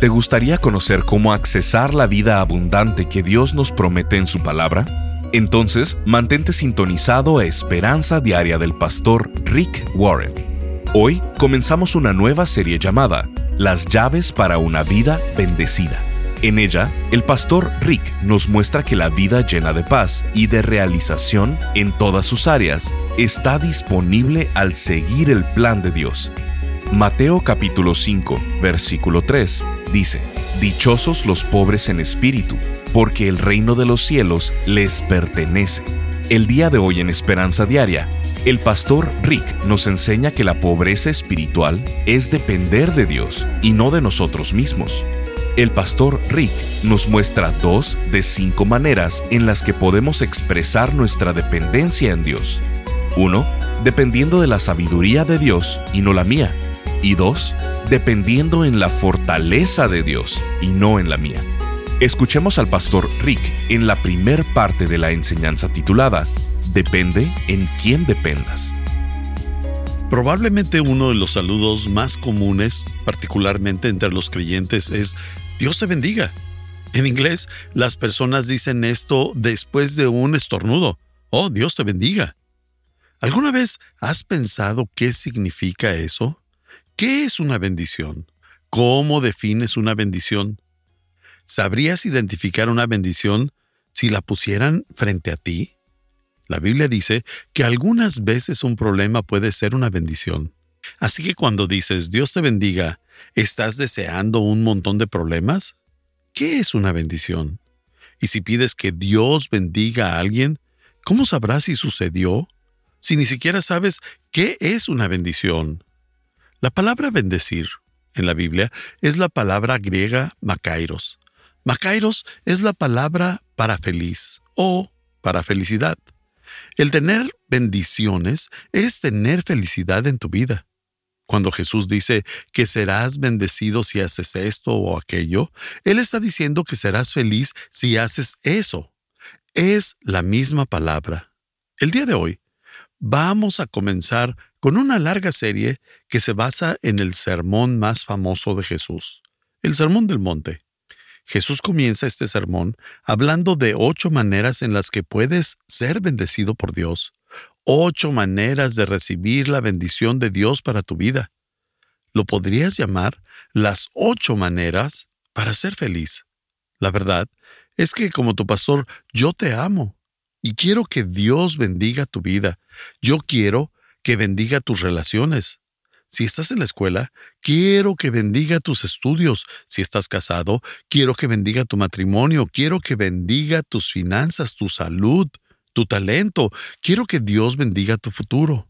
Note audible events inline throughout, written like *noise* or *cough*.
¿Te gustaría conocer cómo accesar la vida abundante que Dios nos promete en su palabra? Entonces, mantente sintonizado a Esperanza Diaria del pastor Rick Warren. Hoy comenzamos una nueva serie llamada Las llaves para una vida bendecida. En ella, el pastor Rick nos muestra que la vida llena de paz y de realización en todas sus áreas está disponible al seguir el plan de Dios. Mateo capítulo 5, versículo 3 dice, Dichosos los pobres en espíritu, porque el reino de los cielos les pertenece. El día de hoy en Esperanza Diaria, el pastor Rick nos enseña que la pobreza espiritual es depender de Dios y no de nosotros mismos. El pastor Rick nos muestra dos de cinco maneras en las que podemos expresar nuestra dependencia en Dios. Uno, dependiendo de la sabiduría de Dios y no la mía. Y dos, dependiendo en la fortaleza de Dios y no en la mía. Escuchemos al pastor Rick en la primer parte de la enseñanza titulada Depende en quién dependas. Probablemente uno de los saludos más comunes, particularmente entre los creyentes, es Dios te bendiga. En inglés, las personas dicen esto después de un estornudo. Oh, Dios te bendiga. ¿Alguna vez has pensado qué significa eso? ¿Qué es una bendición? ¿Cómo defines una bendición? ¿Sabrías identificar una bendición si la pusieran frente a ti? La Biblia dice que algunas veces un problema puede ser una bendición. Así que cuando dices Dios te bendiga, ¿estás deseando un montón de problemas? ¿Qué es una bendición? Y si pides que Dios bendiga a alguien, ¿cómo sabrás si sucedió? Si ni siquiera sabes qué es una bendición. La palabra bendecir en la Biblia es la palabra griega makairos. Makairos es la palabra para feliz o para felicidad. El tener bendiciones es tener felicidad en tu vida. Cuando Jesús dice que serás bendecido si haces esto o aquello, Él está diciendo que serás feliz si haces eso. Es la misma palabra. El día de hoy vamos a comenzar con una larga serie que se basa en el sermón más famoso de Jesús, el Sermón del Monte. Jesús comienza este sermón hablando de ocho maneras en las que puedes ser bendecido por Dios, ocho maneras de recibir la bendición de Dios para tu vida. Lo podrías llamar las ocho maneras para ser feliz. La verdad es que como tu pastor, yo te amo y quiero que Dios bendiga tu vida. Yo quiero que bendiga tus relaciones. Si estás en la escuela, quiero que bendiga tus estudios. Si estás casado, quiero que bendiga tu matrimonio. Quiero que bendiga tus finanzas, tu salud, tu talento. Quiero que Dios bendiga tu futuro.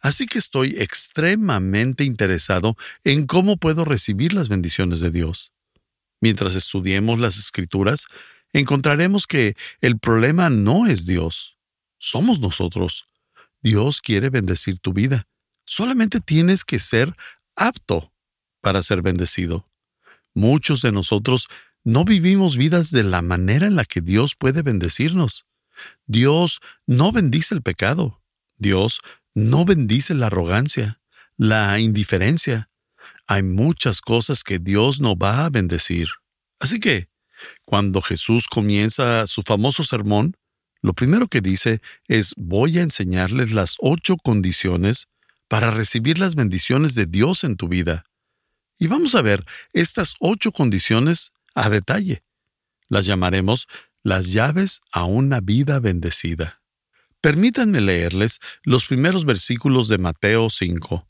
Así que estoy extremadamente interesado en cómo puedo recibir las bendiciones de Dios. Mientras estudiemos las escrituras, encontraremos que el problema no es Dios, somos nosotros. Dios quiere bendecir tu vida. Solamente tienes que ser apto para ser bendecido. Muchos de nosotros no vivimos vidas de la manera en la que Dios puede bendecirnos. Dios no bendice el pecado. Dios no bendice la arrogancia, la indiferencia. Hay muchas cosas que Dios no va a bendecir. Así que, cuando Jesús comienza su famoso sermón, lo primero que dice es voy a enseñarles las ocho condiciones para recibir las bendiciones de Dios en tu vida. Y vamos a ver estas ocho condiciones a detalle. Las llamaremos las llaves a una vida bendecida. Permítanme leerles los primeros versículos de Mateo 5.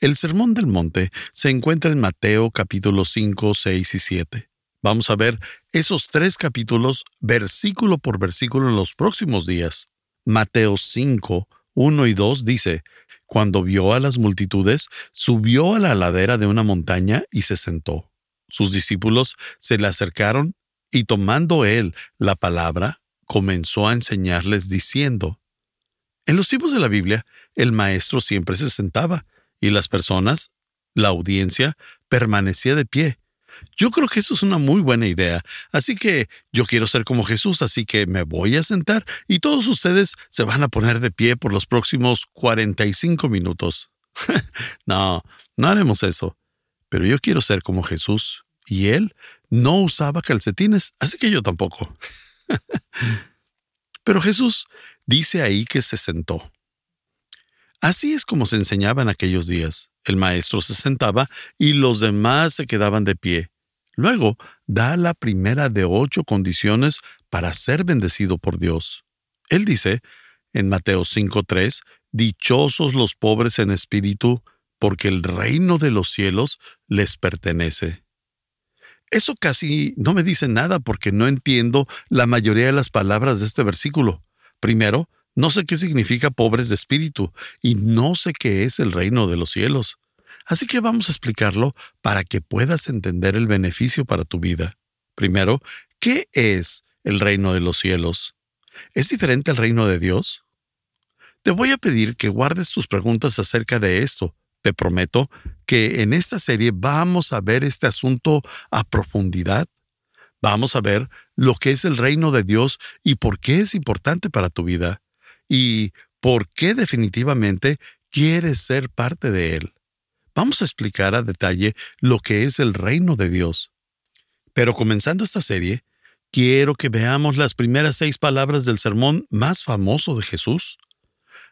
El Sermón del Monte se encuentra en Mateo capítulo 5, 6 y 7. Vamos a ver esos tres capítulos versículo por versículo en los próximos días. Mateo 5, 1 y 2 dice, Cuando vio a las multitudes, subió a la ladera de una montaña y se sentó. Sus discípulos se le acercaron y tomando él la palabra, comenzó a enseñarles diciendo, En los tiempos de la Biblia, el maestro siempre se sentaba y las personas, la audiencia, permanecía de pie yo creo que eso es una muy buena idea. Así que yo quiero ser como Jesús, así que me voy a sentar y todos ustedes se van a poner de pie por los próximos 45 minutos. *laughs* no, no haremos eso. Pero yo quiero ser como Jesús y él no usaba calcetines, así que yo tampoco. *laughs* Pero Jesús dice ahí que se sentó. Así es como se enseñaba en aquellos días. El maestro se sentaba y los demás se quedaban de pie. Luego da la primera de ocho condiciones para ser bendecido por Dios. Él dice, en Mateo 5.3, Dichosos los pobres en espíritu, porque el reino de los cielos les pertenece. Eso casi no me dice nada porque no entiendo la mayoría de las palabras de este versículo. Primero, no sé qué significa pobres de espíritu y no sé qué es el reino de los cielos. Así que vamos a explicarlo para que puedas entender el beneficio para tu vida. Primero, ¿qué es el reino de los cielos? ¿Es diferente al reino de Dios? Te voy a pedir que guardes tus preguntas acerca de esto, te prometo que en esta serie vamos a ver este asunto a profundidad. Vamos a ver lo que es el reino de Dios y por qué es importante para tu vida y por qué definitivamente quieres ser parte de él. Vamos a explicar a detalle lo que es el reino de Dios. Pero comenzando esta serie, quiero que veamos las primeras seis palabras del sermón más famoso de Jesús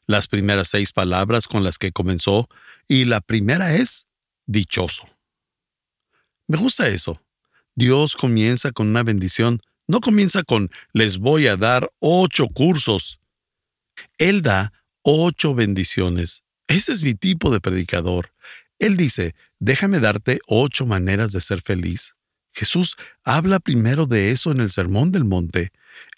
las primeras seis palabras con las que comenzó, y la primera es dichoso. Me gusta eso. Dios comienza con una bendición, no comienza con les voy a dar ocho cursos. Él da ocho bendiciones. Ese es mi tipo de predicador. Él dice, déjame darte ocho maneras de ser feliz. Jesús habla primero de eso en el Sermón del Monte.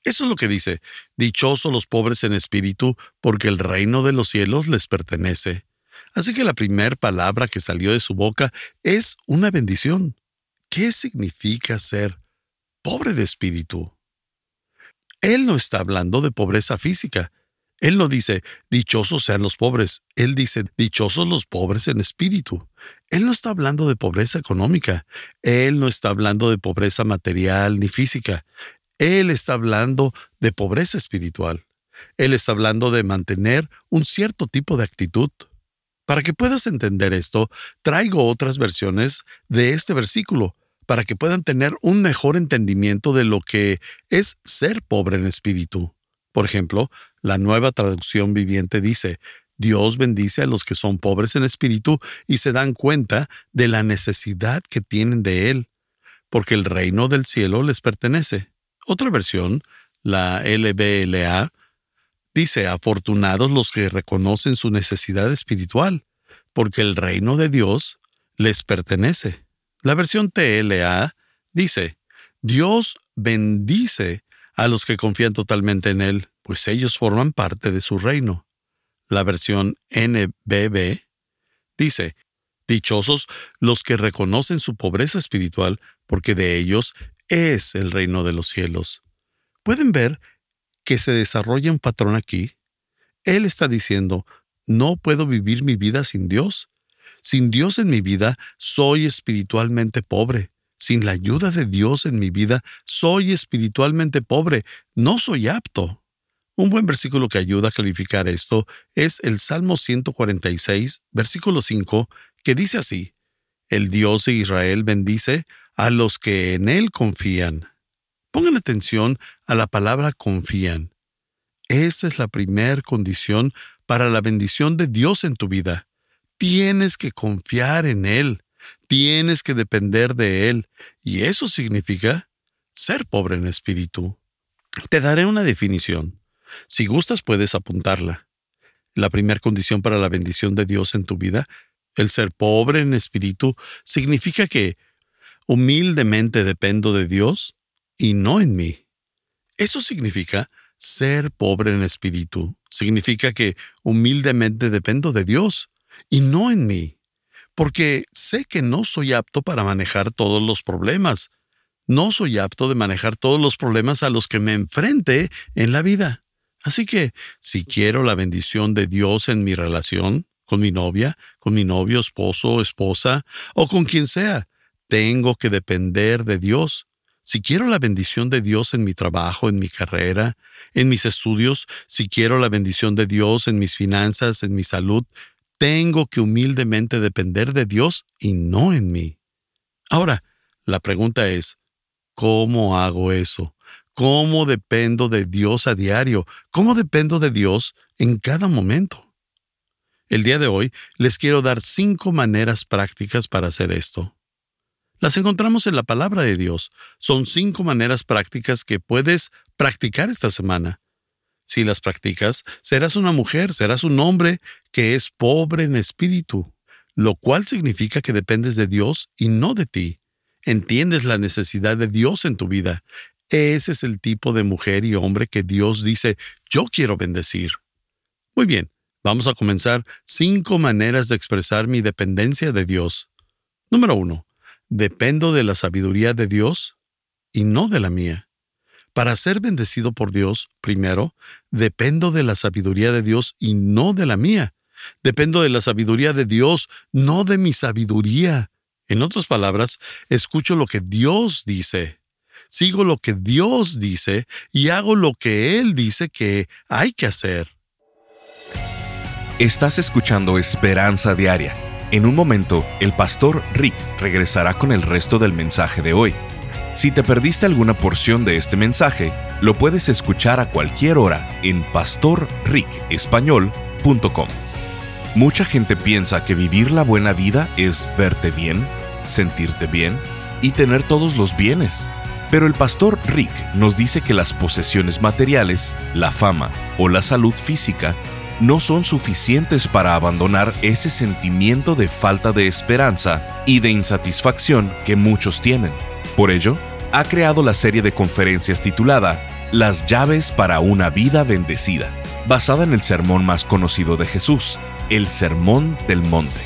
Eso es lo que dice, dichosos los pobres en espíritu, porque el reino de los cielos les pertenece. Así que la primera palabra que salió de su boca es una bendición. ¿Qué significa ser pobre de espíritu? Él no está hablando de pobreza física. Él no dice, dichosos sean los pobres. Él dice, dichosos los pobres en espíritu. Él no está hablando de pobreza económica. Él no está hablando de pobreza material ni física. Él está hablando de pobreza espiritual. Él está hablando de mantener un cierto tipo de actitud. Para que puedas entender esto, traigo otras versiones de este versículo, para que puedan tener un mejor entendimiento de lo que es ser pobre en espíritu. Por ejemplo, la nueva traducción viviente dice, Dios bendice a los que son pobres en espíritu y se dan cuenta de la necesidad que tienen de Él, porque el reino del cielo les pertenece. Otra versión, la LBLA, dice, afortunados los que reconocen su necesidad espiritual, porque el reino de Dios les pertenece. La versión TLA dice, Dios bendice a los que confían totalmente en Él, pues ellos forman parte de su reino. La versión NBB dice, Dichosos los que reconocen su pobreza espiritual, porque de ellos es el reino de los cielos. ¿Pueden ver que se desarrolla un patrón aquí? Él está diciendo, no puedo vivir mi vida sin Dios. Sin Dios en mi vida, soy espiritualmente pobre. Sin la ayuda de Dios en mi vida, soy espiritualmente pobre. No soy apto. Un buen versículo que ayuda a clarificar esto es el Salmo 146, versículo 5, que dice así, El Dios de Israel bendice a los que en Él confían. Pongan atención a la palabra confían. Esa es la primera condición para la bendición de Dios en tu vida. Tienes que confiar en Él, tienes que depender de Él, y eso significa ser pobre en espíritu. Te daré una definición. Si gustas puedes apuntarla. La primera condición para la bendición de Dios en tu vida, el ser pobre en espíritu, significa que Humildemente dependo de Dios y no en mí. Eso significa ser pobre en espíritu. Significa que humildemente dependo de Dios y no en mí. Porque sé que no soy apto para manejar todos los problemas. No soy apto de manejar todos los problemas a los que me enfrente en la vida. Así que, si quiero la bendición de Dios en mi relación, con mi novia, con mi novio, esposo, esposa, o con quien sea, tengo que depender de Dios. Si quiero la bendición de Dios en mi trabajo, en mi carrera, en mis estudios, si quiero la bendición de Dios en mis finanzas, en mi salud, tengo que humildemente depender de Dios y no en mí. Ahora, La pregunta es, ¿cómo hago eso? ¿Cómo dependo de Dios a diario? ¿Cómo dependo de Dios en cada momento? El día de hoy les quiero dar cinco maneras prácticas para hacer esto. Las encontramos en la palabra de Dios. Son cinco maneras prácticas que puedes practicar esta semana. Si las practicas, serás una mujer, serás un hombre que es pobre en espíritu, lo cual significa que dependes de Dios y no de ti. Entiendes la necesidad de Dios en tu vida. Ese es el tipo de mujer y hombre que Dios dice, yo quiero bendecir. Muy bien, vamos a comenzar cinco maneras de expresar mi dependencia de Dios. Número uno, dependo de la sabiduría de Dios y no de la mía. Para ser bendecido por Dios, primero, dependo de la sabiduría de Dios y no de la mía. Dependo de la sabiduría de Dios, no de mi sabiduría. En otras palabras, escucho lo que Dios dice, sigo lo que Dios dice y hago lo que Él dice que hay que hacer. Estás escuchando Esperanza Diaria. En un momento, el pastor Rick regresará con el resto del mensaje de hoy. Si te perdiste alguna porción de este mensaje, lo puedes escuchar a cualquier hora en pastorricespañol.com. Mucha gente piensa que vivir la buena vida es verte bien, sentirte bien y tener todos los bienes. Pero el pastor Rick nos dice que las posesiones materiales, la fama o la salud física no son suficientes para abandonar ese sentimiento de falta de esperanza y de insatisfacción que muchos tienen. Por ello, ha creado la serie de conferencias titulada Las llaves para una vida bendecida, basada en el sermón más conocido de Jesús, el Sermón del Monte.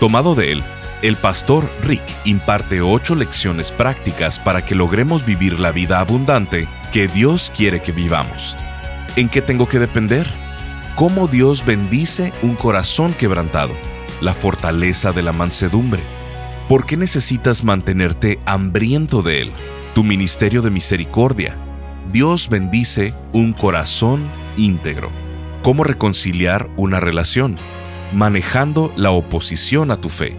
Tomado de él, el pastor Rick imparte ocho lecciones prácticas para que logremos vivir la vida abundante que Dios quiere que vivamos. ¿En qué tengo que depender? ¿Cómo Dios bendice un corazón quebrantado? La fortaleza de la mansedumbre ¿Por qué necesitas mantenerte hambriento de Él? Tu ministerio de misericordia. Dios bendice un corazón íntegro. ¿Cómo reconciliar una relación? Manejando la oposición a tu fe.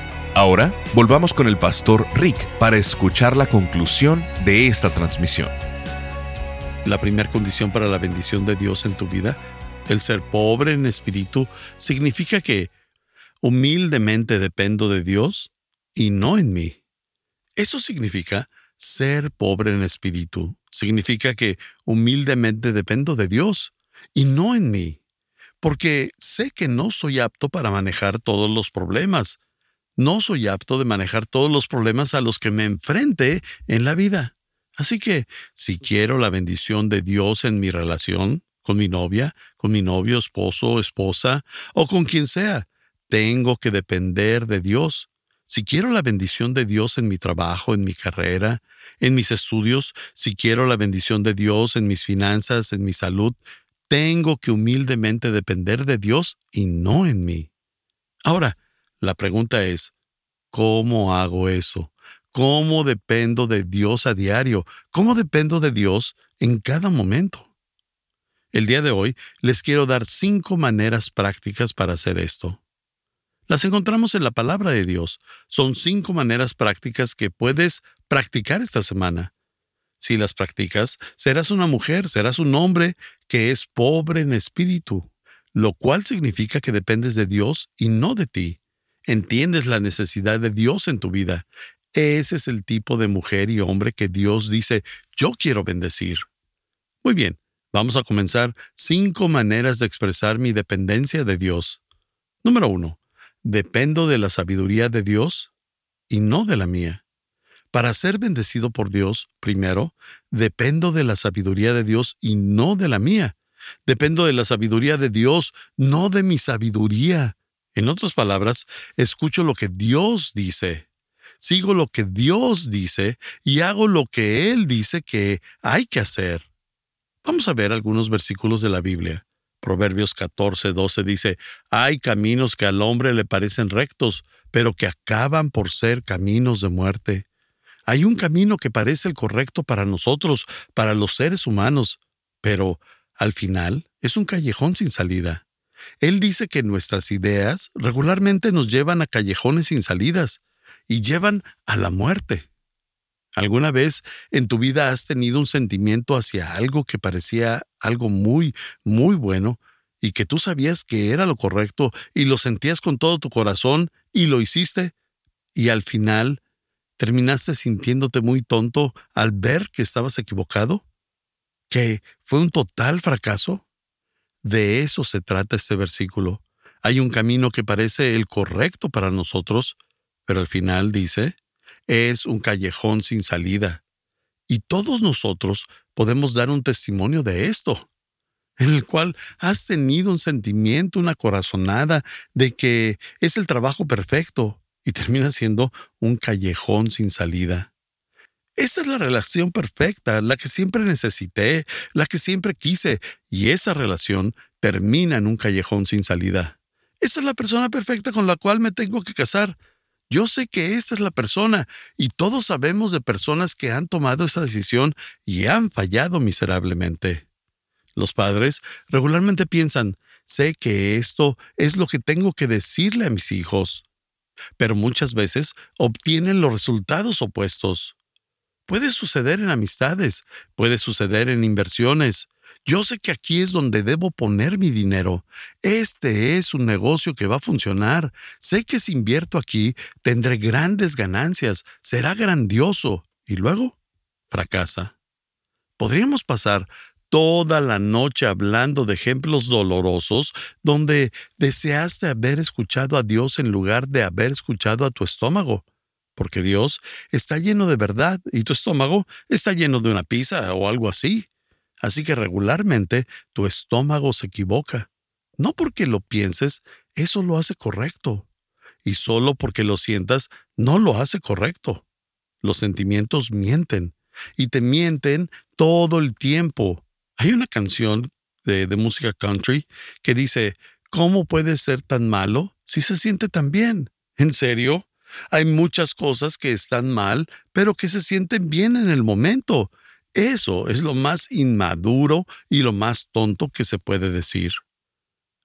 Ahora, volvamos con el pastor Rick para escuchar la conclusión de esta transmisión. La primera condición para la bendición de Dios en tu vida, el ser pobre en espíritu, significa que humildemente dependo de Dios y no en mí. Eso significa ser pobre en espíritu, significa que humildemente dependo de Dios y no en mí, porque sé que no soy apto para manejar todos los problemas. No soy apto de manejar todos los problemas a los que me enfrente en la vida. Así que, si quiero la bendición de Dios en mi relación, con mi novia, con mi novio, esposo, esposa, o con quien sea, tengo que depender de Dios. Si quiero la bendición de Dios en mi trabajo, en mi carrera, en mis estudios, si quiero la bendición de Dios en mis finanzas, en mi salud, tengo que humildemente depender de Dios y no en mí. Ahora, la pregunta es, ¿cómo hago eso? ¿Cómo dependo de Dios a diario? ¿Cómo dependo de Dios en cada momento? El día de hoy les quiero dar cinco maneras prácticas para hacer esto. Las encontramos en la palabra de Dios. Son cinco maneras prácticas que puedes practicar esta semana. Si las practicas, serás una mujer, serás un hombre que es pobre en espíritu, lo cual significa que dependes de Dios y no de ti. Entiendes la necesidad de Dios en tu vida. Ese es el tipo de mujer y hombre que Dios dice, yo quiero bendecir. Muy bien, Vamos a comenzar cinco maneras de expresar mi dependencia de Dios. Número uno, dependo de la sabiduría de Dios y no de la mía. Para ser bendecido por Dios, primero, dependo de la sabiduría de Dios y no de la mía. Dependo de la sabiduría de Dios, no de mi sabiduría. En otras palabras, escucho lo que Dios dice, sigo lo que Dios dice y hago lo que Él dice que hay que hacer. Vamos a ver algunos versículos de la Biblia. Proverbios 14, 12 dice, Hay caminos que al hombre le parecen rectos, pero que acaban por ser caminos de muerte. Hay un camino que parece el correcto para nosotros, para los seres humanos, pero al final es un callejón sin salida. Él dice que nuestras ideas regularmente nos llevan a callejones sin salidas y llevan a la muerte. ¿Alguna vez en tu vida has tenido un sentimiento hacia algo que parecía algo muy, muy bueno y que tú sabías que era lo correcto y lo sentías con todo tu corazón y lo hiciste y al final terminaste sintiéndote muy tonto al ver que estabas equivocado? ¿Que fue un total fracaso? De eso se trata este versículo. Hay un camino que parece el correcto para nosotros, pero al final dice, es un callejón sin salida. Y todos nosotros podemos dar un testimonio de esto, en el cual has tenido un sentimiento, una corazonada de que es el trabajo perfecto y termina siendo un callejón sin salida. Esa es la relación perfecta, la que siempre necesité, la que siempre quise, y esa relación termina en un callejón sin salida. Esa es la persona perfecta con la cual me tengo que casar, yo sé que esta es la persona y todos sabemos de personas que han tomado esa decisión y han fallado miserablemente. Los padres regularmente piensan, sé que esto es lo que tengo que decirle a mis hijos, pero muchas veces obtienen los resultados opuestos. Puede suceder en amistades, puede suceder en inversiones, yo sé que aquí es donde debo poner mi dinero. Este es un negocio que va a funcionar. Sé que si invierto aquí, tendré grandes ganancias. Será grandioso. Y luego, fracasa. Podríamos pasar toda la noche hablando de ejemplos dolorosos donde deseaste haber escuchado a Dios en lugar de haber escuchado a tu estómago. Porque Dios está lleno de verdad y tu estómago está lleno de una pizza o algo así. Así que regularmente tu estómago se equivoca. No porque lo pienses, eso lo hace correcto. Y solo porque lo sientas, no lo hace correcto. Los sentimientos mienten. Y te mienten todo el tiempo. Hay una canción de, de música country que dice, ¿cómo puede ser tan malo si se siente tan bien? ¿En serio? Hay muchas cosas que están mal, pero que se sienten bien en el momento. Eso es lo más inmaduro y lo más tonto que se puede decir.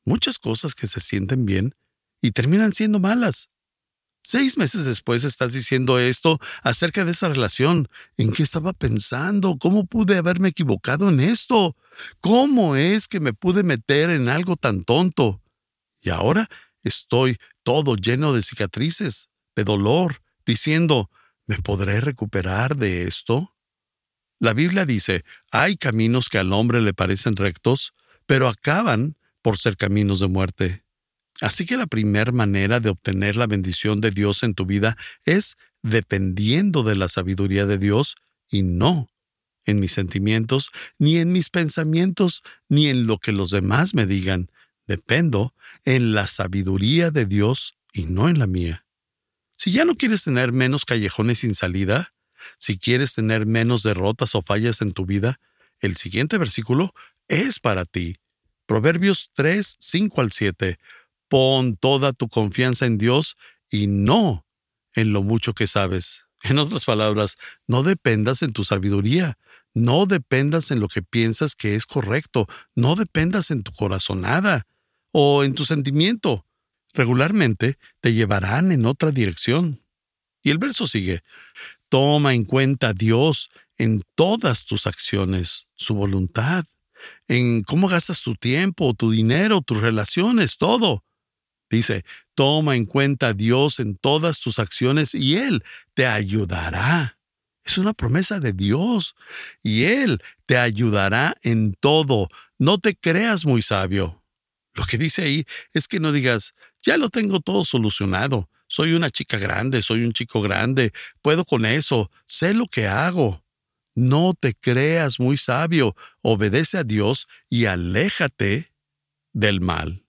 Muchas cosas que se sienten bien y terminan siendo malas. Seis meses después estás diciendo esto acerca de esa relación. ¿En qué estaba pensando? ¿Cómo pude haberme equivocado en esto? ¿Cómo es que me pude meter en algo tan tonto? Y ahora estoy todo lleno de cicatrices, de dolor, diciendo, ¿me podré recuperar de esto? La Biblia dice, hay caminos que al hombre le parecen rectos, pero acaban por ser caminos de muerte. Así que la primera manera de obtener la bendición de Dios en tu vida es dependiendo de la sabiduría de Dios y no en mis sentimientos, ni en mis pensamientos, ni en lo que los demás me digan. Dependo en la sabiduría de Dios y no en la mía. Si ya no quieres tener menos callejones sin salida, si quieres tener menos derrotas o fallas en tu vida, el siguiente versículo es para ti. Proverbios 3, 5 al 7. Pon toda tu confianza en Dios y no en lo mucho que sabes. En otras palabras, no dependas en tu sabiduría, no dependas en lo que piensas que es correcto, no dependas en tu corazonada o en tu sentimiento. Regularmente te llevarán en otra dirección. Y el verso sigue, Toma en cuenta a Dios en todas tus acciones, su voluntad, en cómo gastas tu tiempo, tu dinero, tus relaciones, todo. Dice, toma en cuenta a Dios en todas tus acciones y Él te ayudará. Es una promesa de Dios y Él te ayudará en todo. No te creas muy sabio. Lo que dice ahí es que no digas, ya lo tengo todo solucionado. Soy una chica grande, soy un chico grande, puedo con eso, sé lo que hago. No te creas muy sabio, obedece a Dios y aléjate del mal.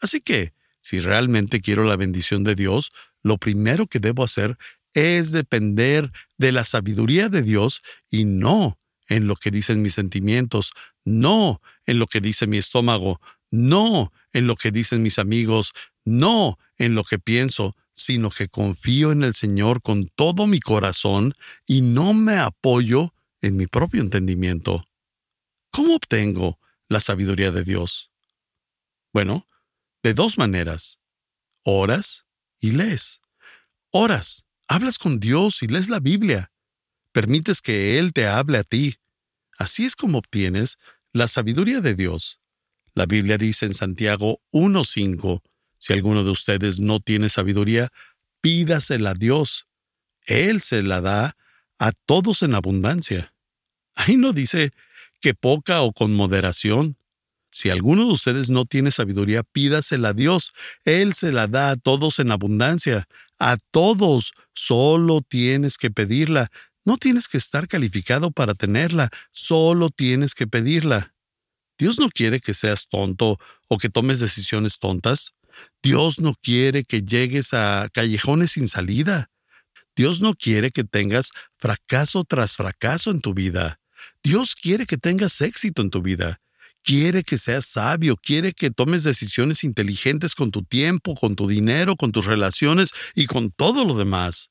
Así que, si realmente quiero la bendición de Dios, lo primero que debo hacer es depender de la sabiduría de Dios y no en lo que dicen mis sentimientos, no en lo que dice mi estómago, no en lo que dicen mis amigos, no en lo que pienso, sino que confío en el Señor con todo mi corazón y no me apoyo en mi propio entendimiento. ¿Cómo obtengo la sabiduría de Dios? Bueno, de dos maneras. Oras y lees. Oras Hablas con Dios y lees la Biblia. Permites que Él te hable a ti. Así es como obtienes la sabiduría de Dios. La Biblia dice en Santiago 1.5, si alguno de ustedes no tiene sabiduría, pídasela a Dios. Él se la da a todos en abundancia. Ahí no dice que poca o con moderación. Si alguno de ustedes no tiene sabiduría, pídasela a Dios. Él se la da a todos en abundancia. A todos. Solo tienes que pedirla. No tienes que estar calificado para tenerla. Solo tienes que pedirla. Dios no quiere que seas tonto o que tomes decisiones tontas. Dios no quiere que llegues a callejones sin salida. Dios no quiere que tengas fracaso tras fracaso en tu vida. Dios quiere que tengas éxito en tu vida quiere que seas sabio, quiere que tomes decisiones inteligentes con tu tiempo, con tu dinero, con tus relaciones y con todo lo demás.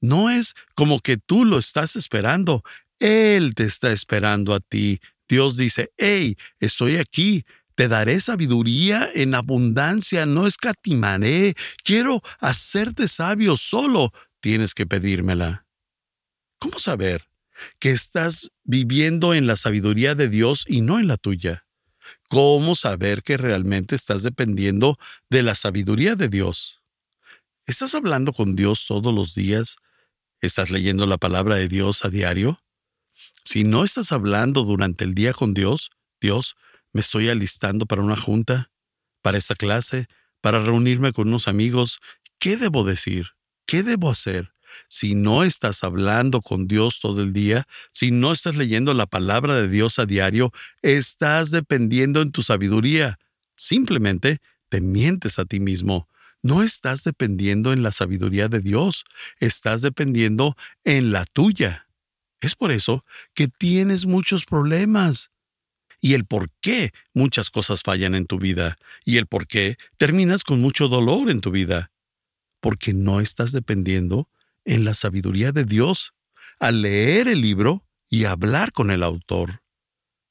No es como que tú lo estás esperando, Él te está esperando a ti. Dios dice, hey, estoy aquí, te daré sabiduría en abundancia, no escatimaré, quiero hacerte sabio, solo tienes que pedírmela. ¿Cómo saber que estás viviendo en la sabiduría de Dios y no en la tuya? ¿Cómo saber que realmente estás dependiendo de la sabiduría de Dios? ¿Estás hablando con Dios todos los días? ¿Estás leyendo la palabra de Dios a diario? Si no estás hablando durante el día con Dios, Dios, me estoy alistando para una junta, para esta clase, para reunirme con unos amigos. ¿Qué debo decir? ¿Qué debo hacer? si no estás hablando con Dios todo el día, si no estás leyendo la palabra de Dios a diario, estás dependiendo en tu sabiduría. Simplemente te mientes a ti mismo. No estás dependiendo en la sabiduría de Dios, estás dependiendo en la tuya. Es por eso que tienes muchos problemas. Y el por qué muchas cosas fallan en tu vida. Y el por qué terminas con mucho dolor en tu vida. Porque no estás dependiendo en la sabiduría de Dios, al leer el libro y hablar con el autor.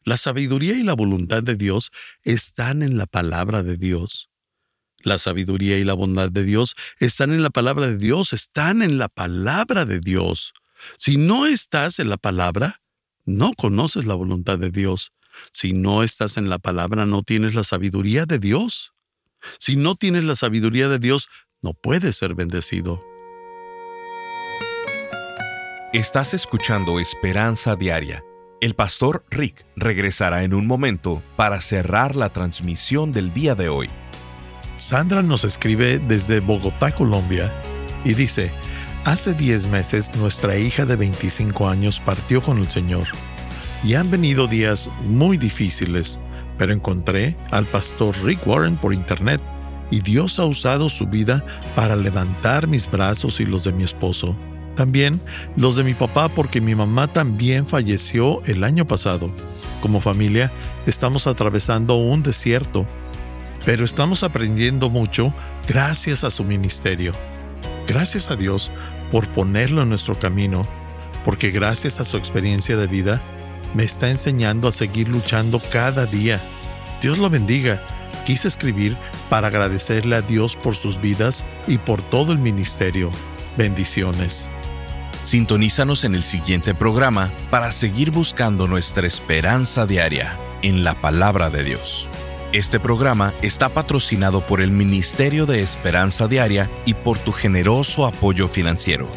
La sabiduría y la voluntad de Dios están en la palabra de Dios. La sabiduría y la bondad de Dios están en la palabra de Dios, están en la palabra de Dios. Si no estás en la palabra, no conoces la voluntad de Dios. Si no estás en la palabra, no tienes la sabiduría de Dios. Si no tienes la sabiduría de Dios, no puedes ser bendecido. Estás escuchando Esperanza Diaria. El pastor Rick regresará en un momento para cerrar la transmisión del día de hoy. Sandra nos escribe desde Bogotá, Colombia, y dice, Hace 10 meses nuestra hija de 25 años partió con el Señor, y han venido días muy difíciles, pero encontré al pastor Rick Warren por internet, y Dios ha usado su vida para levantar mis brazos y los de mi esposo también los de mi papá porque mi mamá también falleció el año pasado. Como familia estamos atravesando un desierto, pero estamos aprendiendo mucho gracias a su ministerio. Gracias a Dios por ponerlo en nuestro camino, porque gracias a su experiencia de vida me está enseñando a seguir luchando cada día. Dios lo bendiga. Quise escribir para agradecerle a Dios por sus vidas y por todo el ministerio. Bendiciones. Sintonízanos en el siguiente programa para seguir buscando nuestra esperanza diaria en la palabra de Dios. Este programa está patrocinado por el Ministerio de Esperanza Diaria y por tu generoso apoyo financiero.